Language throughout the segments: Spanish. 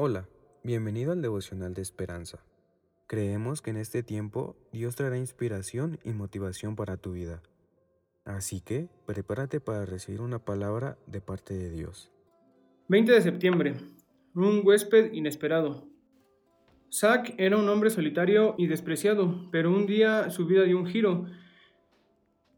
Hola, bienvenido al devocional de esperanza. Creemos que en este tiempo Dios traerá inspiración y motivación para tu vida. Así que prepárate para recibir una palabra de parte de Dios. 20 de septiembre. Un huésped inesperado. Zack era un hombre solitario y despreciado, pero un día su vida dio un giro.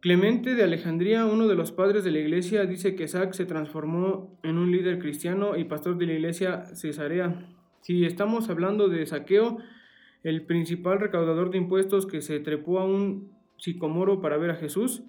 Clemente de Alejandría, uno de los padres de la iglesia, dice que Zack se transformó en un líder cristiano y pastor de la iglesia Cesarea. Si estamos hablando de saqueo, el principal recaudador de impuestos que se trepó a un sicomoro para ver a Jesús,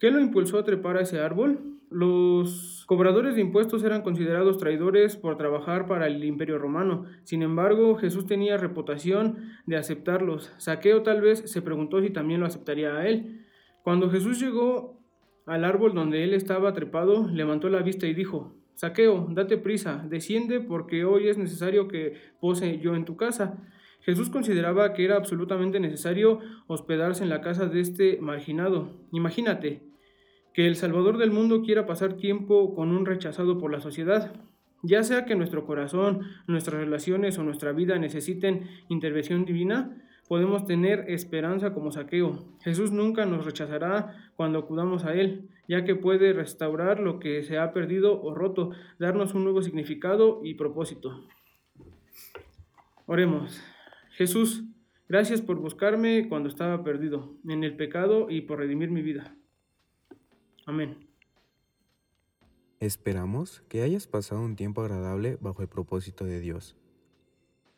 ¿qué lo impulsó a trepar a ese árbol? Los cobradores de impuestos eran considerados traidores por trabajar para el imperio romano. Sin embargo, Jesús tenía reputación de aceptarlos. Saqueo tal vez se preguntó si también lo aceptaría a él. Cuando Jesús llegó al árbol donde él estaba trepado, levantó la vista y dijo, Saqueo, date prisa, desciende porque hoy es necesario que pose yo en tu casa. Jesús consideraba que era absolutamente necesario hospedarse en la casa de este marginado. Imagínate que el Salvador del mundo quiera pasar tiempo con un rechazado por la sociedad. Ya sea que nuestro corazón, nuestras relaciones o nuestra vida necesiten intervención divina, podemos tener esperanza como saqueo. Jesús nunca nos rechazará cuando acudamos a Él, ya que puede restaurar lo que se ha perdido o roto, darnos un nuevo significado y propósito. Oremos. Jesús, gracias por buscarme cuando estaba perdido en el pecado y por redimir mi vida. Amén. Esperamos que hayas pasado un tiempo agradable bajo el propósito de Dios.